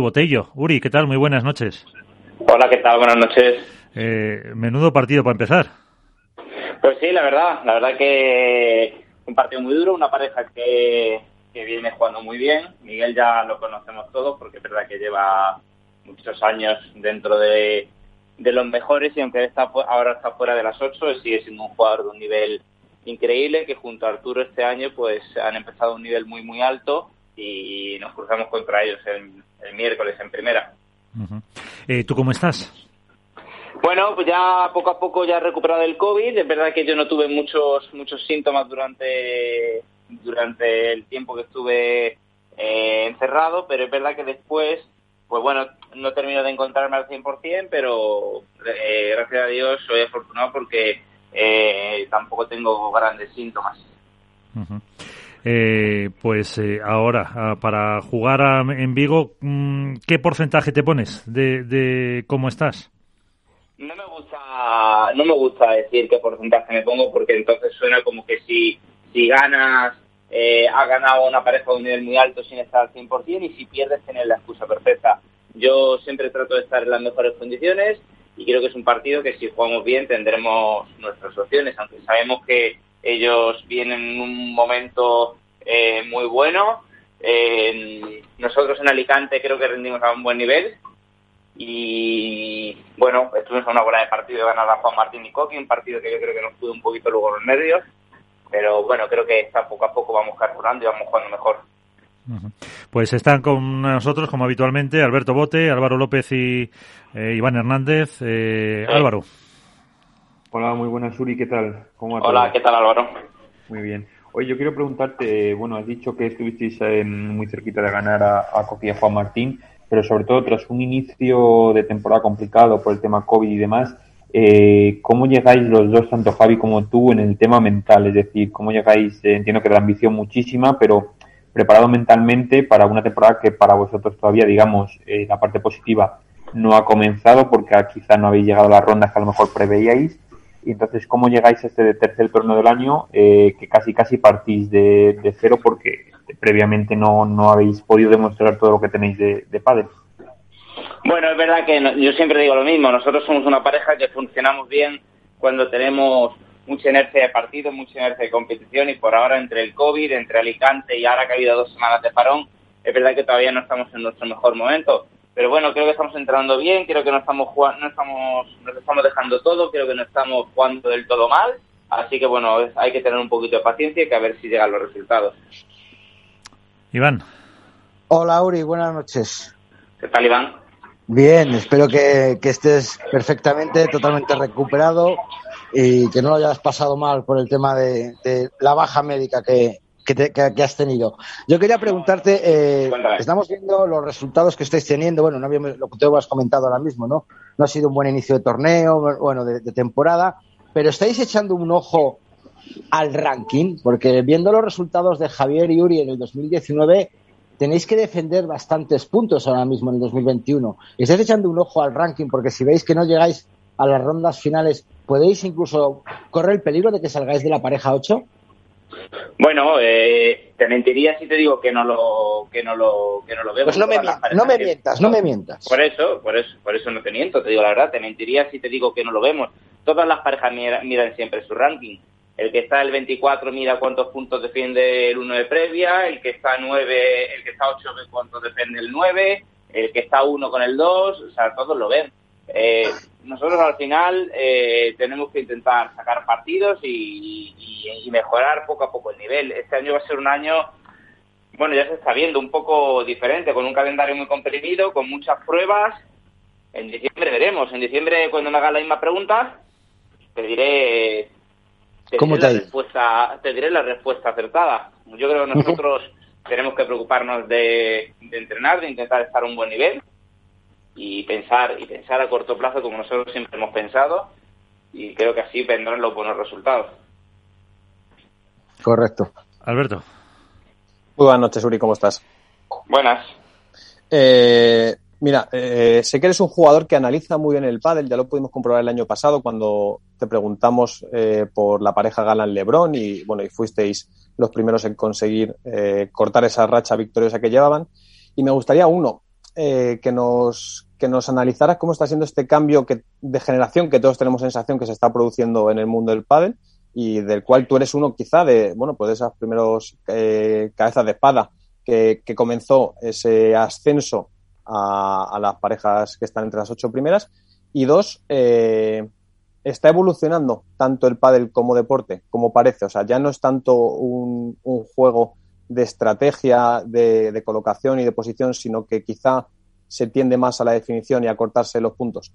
Botello. Uri, ¿qué tal? Muy buenas noches. Hola, ¿qué tal? Buenas noches. Eh, menudo partido para empezar. Pues sí, la verdad, la verdad que un partido muy duro, una pareja que, que viene jugando muy bien. Miguel ya lo conocemos todos porque es verdad que lleva muchos años dentro de, de los mejores y aunque está ahora está fuera de las ocho, sigue siendo un jugador de un nivel increíble que junto a Arturo este año pues han empezado a un nivel muy muy alto y nos cruzamos contra ellos el, el miércoles en primera. eh, ¿Tú cómo estás? Bueno, pues ya poco a poco ya he recuperado el COVID. Es verdad que yo no tuve muchos muchos síntomas durante durante el tiempo que estuve eh, encerrado, pero es verdad que después, pues bueno, no termino de encontrarme al 100%, pero eh, gracias a Dios soy afortunado porque eh, tampoco tengo grandes síntomas. Uh -huh. pues ahora, para jugar a, en Vigo, mm, ¿qué porcentaje te pones de, de cómo estás? No me gusta, no me gusta decir qué porcentaje me pongo porque entonces suena como que si, si ganas, eh, has ganado una pareja de un nivel muy alto sin estar al 100% y si pierdes tienes la excusa perfecta. Yo siempre trato de estar en las mejores condiciones y creo que es un partido que si jugamos bien tendremos nuestras opciones, aunque sabemos que ellos vienen en un momento eh, muy bueno. Eh, nosotros en Alicante creo que rendimos a un buen nivel y bueno, estuvimos a una hora de partido de ganar a Juan Martín y Coqui, un partido que yo creo que nos pudo un poquito luego los nervios, pero bueno, creo que está poco a poco vamos carburando y vamos jugando mejor. Pues están con nosotros, como habitualmente, Alberto Bote, Álvaro López y eh, Iván Hernández. Eh, sí. Álvaro. Hola, muy buenas, Uri, ¿qué tal? ¿Cómo Hola? ¿qué tal, Álvaro? Muy bien. Oye, yo quiero preguntarte, bueno, has dicho que estuvisteis en, muy cerquita de ganar a, a Coqui y a Juan Martín pero sobre todo tras un inicio de temporada complicado por el tema COVID y demás, eh, ¿cómo llegáis los dos, tanto Javi como tú, en el tema mental? Es decir, ¿cómo llegáis? Eh, entiendo que la ambición muchísima, pero preparado mentalmente para una temporada que para vosotros todavía, digamos, eh, la parte positiva no ha comenzado porque quizá no habéis llegado a las rondas que a lo mejor preveíais. Y entonces, ¿cómo llegáis a este tercer torneo del año eh, que casi casi partís de, de cero porque previamente no, no habéis podido demostrar todo lo que tenéis de, de pádel. Bueno, es verdad que no, yo siempre digo lo mismo. Nosotros somos una pareja que funcionamos bien cuando tenemos mucha inercia de partido, mucha inercia de competición y por ahora entre el COVID, entre Alicante y ahora que ha habido dos semanas de parón, es verdad que todavía no estamos en nuestro mejor momento. Pero bueno, creo que estamos entrando bien, creo que no estamos jugando, no estamos, nos estamos dejando todo, creo que no estamos jugando del todo mal. Así que bueno, hay que tener un poquito de paciencia y que a ver si llegan los resultados. Iván. Hola, Uri, buenas noches. ¿Qué tal, Iván? Bien, espero que, que, estés perfectamente, totalmente recuperado y que no lo hayas pasado mal por el tema de, de la baja médica que, que, te, que, has tenido. Yo quería preguntarte, eh, estamos viendo los resultados que estáis teniendo, bueno, no habíamos, lo que tú has comentado ahora mismo, ¿no? No ha sido un buen inicio de torneo, bueno, de, de temporada, pero estáis echando un ojo al ranking, porque viendo los resultados de Javier y Uri en el 2019, tenéis que defender bastantes puntos ahora mismo en el 2021. ¿Estáis echando un ojo al ranking? Porque si veis que no llegáis a las rondas finales, ¿podéis incluso correr el peligro de que salgáis de la pareja 8? Bueno, eh, te mentiría si te digo que no lo que no lo que no lo veo. Pues no me, mientas, no me mientas, no me mientas. Por eso, por eso, por eso no te miento, te digo la verdad, te mentiría si te digo que no lo vemos. Todas las parejas miran, miran siempre su ranking. El que está el 24 mira cuántos puntos defiende el 1 de previa, el que está 9, el que está 8 ve cuántos defiende el 9, el que está 1 con el 2, o sea, todos lo ven. Eh, nosotros al final eh, tenemos que intentar sacar partidos y, y, y, mejorar poco a poco el nivel. Este año va a ser un año, bueno, ya se está viendo, un poco diferente, con un calendario muy comprimido, con muchas pruebas. En diciembre veremos. En diciembre, cuando me haga la misma pregunta, te diré te ¿Cómo diré te la respuesta, te diré la respuesta acertada. Yo creo que nosotros tenemos que preocuparnos de, de, entrenar, de intentar estar a un buen nivel y pensar y pensar a corto plazo como nosotros siempre hemos pensado y creo que así vendrán los buenos resultados. Correcto. Alberto. Muy buenas noches, Uri, ¿cómo estás? Buenas. Eh, Mira, eh, sé que eres un jugador que analiza muy bien el pádel, ya lo pudimos comprobar el año pasado cuando te preguntamos eh, por la pareja Galán Lebrón y bueno, y fuisteis los primeros en conseguir eh, cortar esa racha victoriosa que llevaban. Y me gustaría uno, eh, que nos que nos analizaras cómo está siendo este cambio que, de generación que todos tenemos sensación que se está produciendo en el mundo del pádel y del cual tú eres uno quizá de, bueno, pues de esas primeros eh, cabezas de espada que, que, comenzó ese ascenso a, a, las parejas que están entre las ocho primeras. Y dos, eh, está evolucionando tanto el pádel como deporte, como parece, o sea, ya no es tanto un, un juego de estrategia, de, colocación y de posición, sino que quizá se tiende más a la definición y a cortarse los puntos?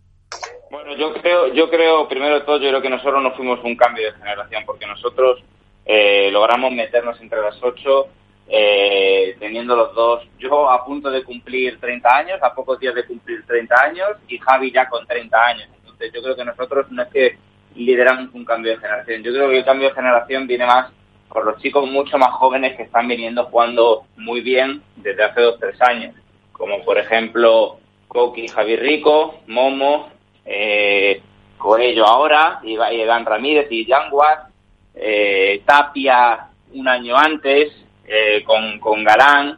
Bueno, yo creo, yo creo, primero de todo, yo creo que nosotros no fuimos un cambio de generación, porque nosotros eh, logramos meternos entre las ocho, eh, teniendo los dos, yo a punto de cumplir 30 años, a pocos días de cumplir 30 años, y Javi ya con 30 años. Entonces yo creo que nosotros no es que lideramos un cambio de generación, yo creo que el cambio de generación viene más por los chicos mucho más jóvenes que están viniendo jugando muy bien desde hace dos, tres años como por ejemplo Coqui Javier Rico, Momo, eh, Coello ahora, Iván Ramírez y Yanguar, eh, Tapia un año antes, eh, con, con Galán.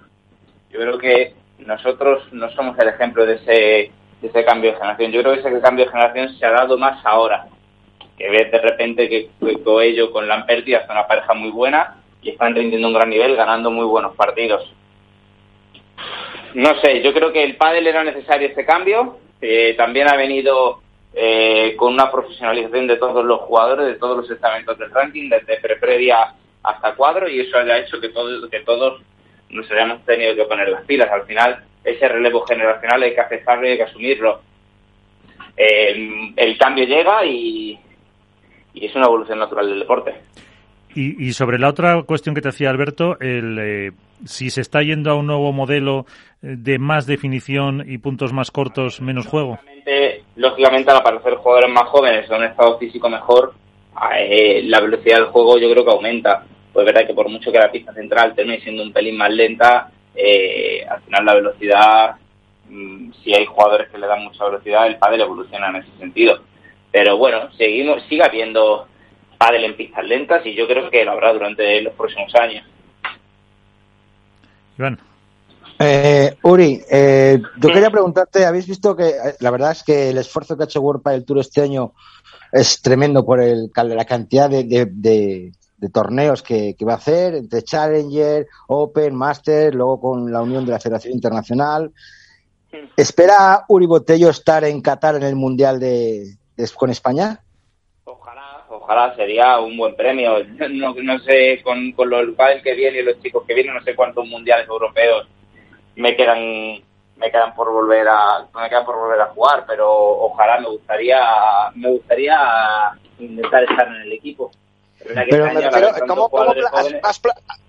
Yo creo que nosotros no somos el ejemplo de ese, de ese cambio de generación. Yo creo que ese cambio de generación se ha dado más ahora, que ves de repente que Coello con Lamperti hace una pareja muy buena y están rindiendo un gran nivel, ganando muy buenos partidos. No sé, yo creo que el pádel era necesario este cambio. Eh, también ha venido eh, con una profesionalización de todos los jugadores, de todos los estamentos del ranking, desde pre-previa hasta cuadro, y eso haya hecho que, todo, que todos nos hayamos tenido que poner las pilas. Al final, ese relevo generacional hay que aceptarlo y hay que asumirlo. Eh, el cambio llega y, y es una evolución natural del deporte. Y, y, sobre la otra cuestión que te hacía Alberto, el, eh, si se está yendo a un nuevo modelo de más definición y puntos más cortos, menos juego. Lógicamente, lógicamente al aparecer jugadores más jóvenes con un estado físico mejor, eh, la velocidad del juego yo creo que aumenta. Pues es verdad que por mucho que la pista central termine siendo un pelín más lenta, eh, al final la velocidad, mmm, si hay jugadores que le dan mucha velocidad, el pádel evoluciona en ese sentido. Pero bueno, seguimos, sigue habiendo pádel en pistas lentas y yo creo que lo habrá durante los próximos años. Iván. Eh, Uri, eh, yo quería preguntarte, habéis visto que la verdad es que el esfuerzo que ha hecho World del Tour este año es tremendo por el, la cantidad de, de, de, de torneos que, que, va a hacer, entre Challenger, Open, Master, luego con la unión de la Federación Internacional. ¿Espera Uri Botello estar en Qatar en el Mundial de, con España? Ojalá, ojalá sería un buen premio. No, no sé, con, con los padres que vienen y los chicos que vienen, no sé cuántos mundiales europeos me quedan me quedan por volver a me quedan por volver a jugar pero ojalá me gustaría me gustaría intentar estar en el equipo pero, pero me refiero, ¿cómo, cómo has, has,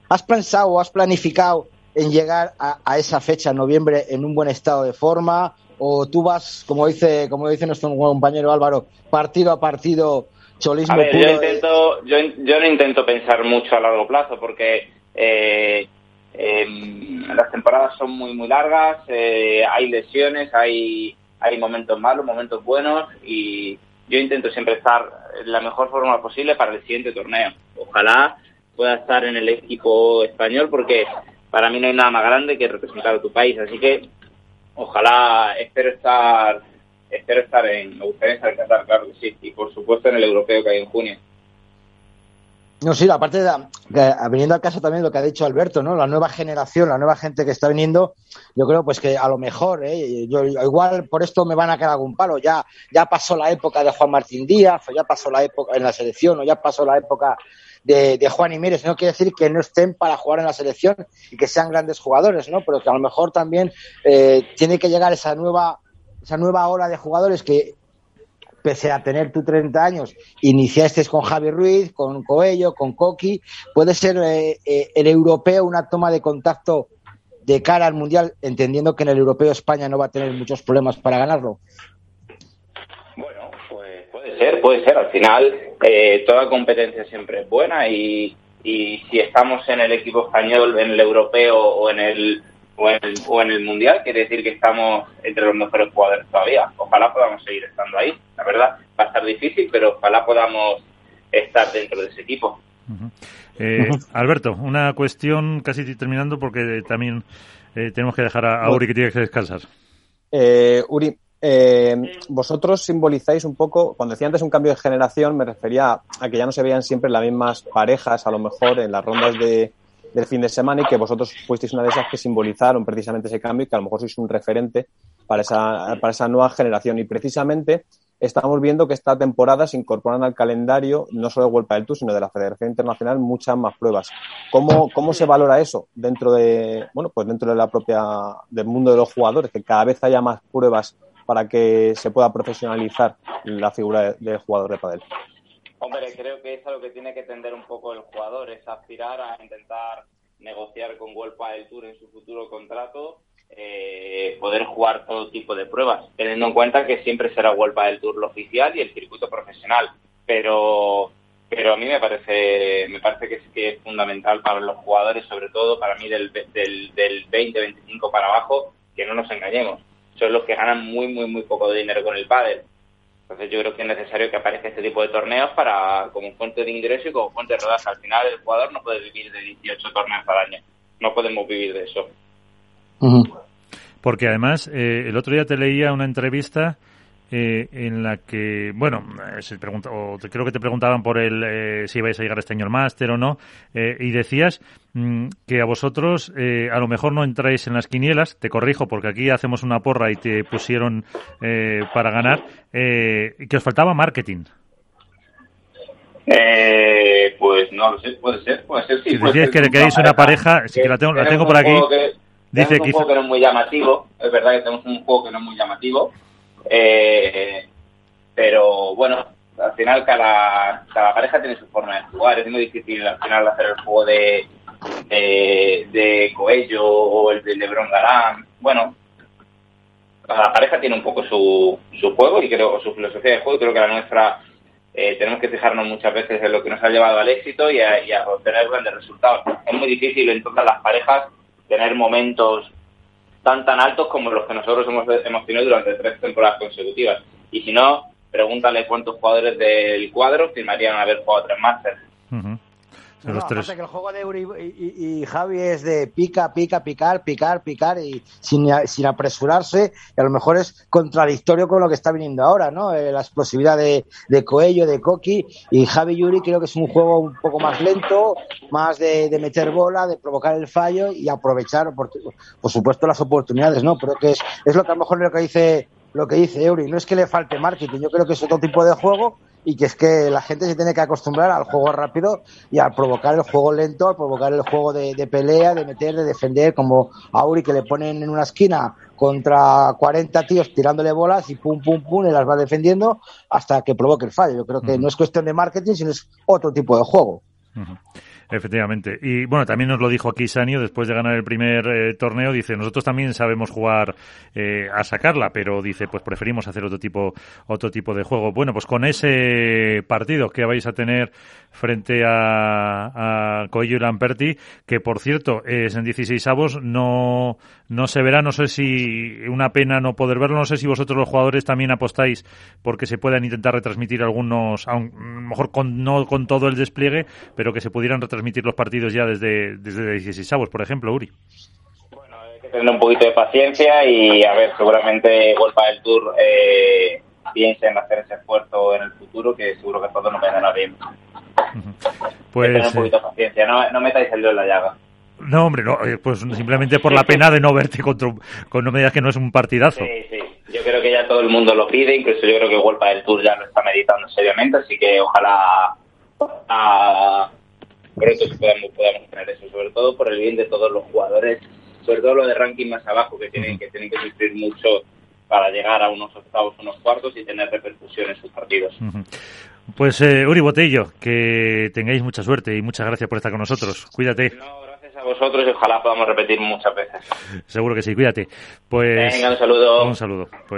has, pensado o has planificado en llegar a, a, esa fecha en noviembre en un buen estado de forma o tú vas como dice como dice nuestro compañero Álvaro partido a partido cholismo a ver, puro yo intento yo, yo no intento pensar mucho a largo plazo porque eh, eh, las temporadas son muy muy largas, eh, hay lesiones, hay hay momentos malos, momentos buenos y yo intento siempre estar en la mejor forma posible para el siguiente torneo. Ojalá pueda estar en el equipo español porque para mí no hay nada más grande que representar a tu país, así que ojalá espero estar espero estar en me gustaría estar en Qatar, claro que sí, y por supuesto en el europeo que hay en junio. No, sí, aparte de, viniendo al caso también lo que ha dicho Alberto, ¿no? La nueva generación, la nueva gente que está viniendo, yo creo pues que a lo mejor, ¿eh? yo igual por esto me van a quedar algún palo. Ya, ya pasó la época de Juan Martín Díaz, o ya pasó la época en la selección, o ya pasó la época de, Juan y Mírez. No quiere decir que no estén para jugar en la selección y que sean grandes jugadores, ¿no? Pero que a lo mejor también eh, tiene que llegar esa nueva, esa nueva ola de jugadores que pese a tener tú 30 años, iniciaste con Javi Ruiz, con Coello, con Coqui, puede ser eh, eh, el europeo una toma de contacto de cara al Mundial, entendiendo que en el europeo España no va a tener muchos problemas para ganarlo. Puede ser, puede ser. Al final, eh, toda competencia siempre es buena y, y si estamos en el equipo español, en el europeo o en el o en, el, o en el Mundial, quiere decir que estamos entre los mejores jugadores todavía. Ojalá podamos seguir estando ahí. La verdad, va a estar difícil, pero ojalá podamos estar dentro de ese equipo. Uh -huh. Eh, uh -huh. Alberto, una cuestión casi terminando porque también eh, tenemos que dejar a, a Uri que tiene que descansar. Eh, Uri, eh, vosotros simbolizáis un poco, cuando decía antes un cambio de generación, me refería a que ya no se veían siempre las mismas parejas, a lo mejor en las rondas de, del fin de semana, y que vosotros fuisteis una de esas que simbolizaron precisamente ese cambio y que a lo mejor sois un referente para esa, para esa nueva generación. Y precisamente estamos viendo que esta temporada se incorporan al calendario, no solo de Vuelta del Tour, sino de la Federación Internacional, muchas más pruebas. ¿Cómo, cómo se valora eso dentro de, bueno, pues dentro de la propia, del mundo de los jugadores, que cada vez haya más pruebas para que se pueda profesionalizar la figura del jugador de padel? Hombre, creo que es a lo que tiene que tender un poco el jugador, es aspirar a intentar negociar con World del Tour en su futuro contrato eh, poder jugar todo tipo de pruebas, teniendo en cuenta que siempre será Vuelta del Tour lo oficial y el circuito profesional. Pero pero a mí me parece me parece que es, que es fundamental para los jugadores, sobre todo para mí del, del, del 20-25 para abajo, que no nos engañemos. Son los que ganan muy, muy, muy poco de dinero con el pádel. Entonces yo creo que es necesario que aparezca este tipo de torneos para como fuente de ingreso y como fuente de rodaje. Al final el jugador no puede vivir de 18 torneos al año. No podemos vivir de eso. Porque además, eh, el otro día te leía una entrevista eh, en la que, bueno, eh, se pregunta, o te, creo que te preguntaban por el eh, si ibais a llegar este año al máster o no, eh, y decías mm, que a vosotros a lo mejor no entráis en las quinielas, te corrijo porque aquí hacemos una porra y te pusieron para ganar, que os faltaba marketing. pues no lo sé, puede ser, puede ser, sí. Si decías que queréis una pareja, sí que la tengo, la tengo por aquí. Dice tenemos un juego que no es muy llamativo, es verdad que tenemos un juego que no es muy llamativo, eh, pero bueno, al final cada, cada pareja tiene su forma de jugar, es muy difícil al final hacer el juego de, de, de Coello o el de Lebron Galán, bueno, cada pareja tiene un poco su, su juego y creo, su filosofía de juego, creo que la nuestra eh, tenemos que fijarnos muchas veces en lo que nos ha llevado al éxito y a, y a obtener grandes resultados. Es muy difícil en todas las parejas tener momentos tan tan altos como los que nosotros hemos, hemos tenido durante tres temporadas consecutivas. Y si no, pregúntale cuántos jugadores del cuadro firmarían haber jugado tres másteres. No, no, aparte que el juego de Uri y, y, y, Javi es de pica, pica, picar, picar, picar y sin, sin apresurarse, y a lo mejor es contradictorio con lo que está viniendo ahora, ¿no? Eh, la explosividad de, de Coello, de Coqui y Javi Yuri creo que es un juego un poco más lento, más de, de meter bola, de provocar el fallo y aprovechar, por, por supuesto, las oportunidades, ¿no? Pero que es, es lo que a lo mejor lo que dice lo que dice Eury, no es que le falte marketing, yo creo que es otro tipo de juego y que es que la gente se tiene que acostumbrar al juego rápido y a provocar el juego lento, a provocar el juego de, de pelea, de meter, de defender, como a Uri que le ponen en una esquina contra 40 tíos tirándole bolas y pum, pum, pum, y las va defendiendo hasta que provoque el fallo. Yo creo que uh -huh. no es cuestión de marketing, sino es otro tipo de juego. Uh -huh. Efectivamente. Y bueno, también nos lo dijo aquí Sanio después de ganar el primer eh, torneo. Dice, nosotros también sabemos jugar eh, a sacarla, pero dice, pues preferimos hacer otro tipo, otro tipo de juego. Bueno, pues con ese partido que vais a tener frente a, a Coello y Lamperti, que por cierto es en 16 avos, no, no se verá, no sé si una pena no poder verlo, no sé si vosotros los jugadores también apostáis porque se puedan intentar retransmitir algunos, a lo mejor con, no con todo el despliegue, pero que se pudieran retransmitir transmitir los partidos ya desde, desde 16 avos, por ejemplo, Uri? Bueno, hay que tener un poquito de paciencia y, a ver, seguramente Golpa del Tour eh, piense en hacer ese esfuerzo en el futuro, que seguro que todo nos vendrá bien. Pues, tener un poquito de paciencia, no, no metáis el dedo en la llaga. No, hombre, no, eh, pues simplemente por la pena de no verte contra, con no me digas que no es un partidazo. Sí, sí. Yo creo que ya todo el mundo lo pide, incluso yo creo que Golpa del Tour ya lo está meditando seriamente, así que ojalá a, pronto podamos, podamos tener eso, sobre todo por el bien de todos los jugadores, sobre todo lo de ranking más abajo, que tienen, que, tienen que sufrir mucho para llegar a unos octavos, unos cuartos y tener repercusión en sus partidos. Pues eh, Uri Botello, que tengáis mucha suerte y muchas gracias por estar con nosotros. Cuídate. No, gracias a vosotros y ojalá podamos repetir muchas veces. Seguro que sí, cuídate. Pues Venga, un saludo. Un saludo. Pues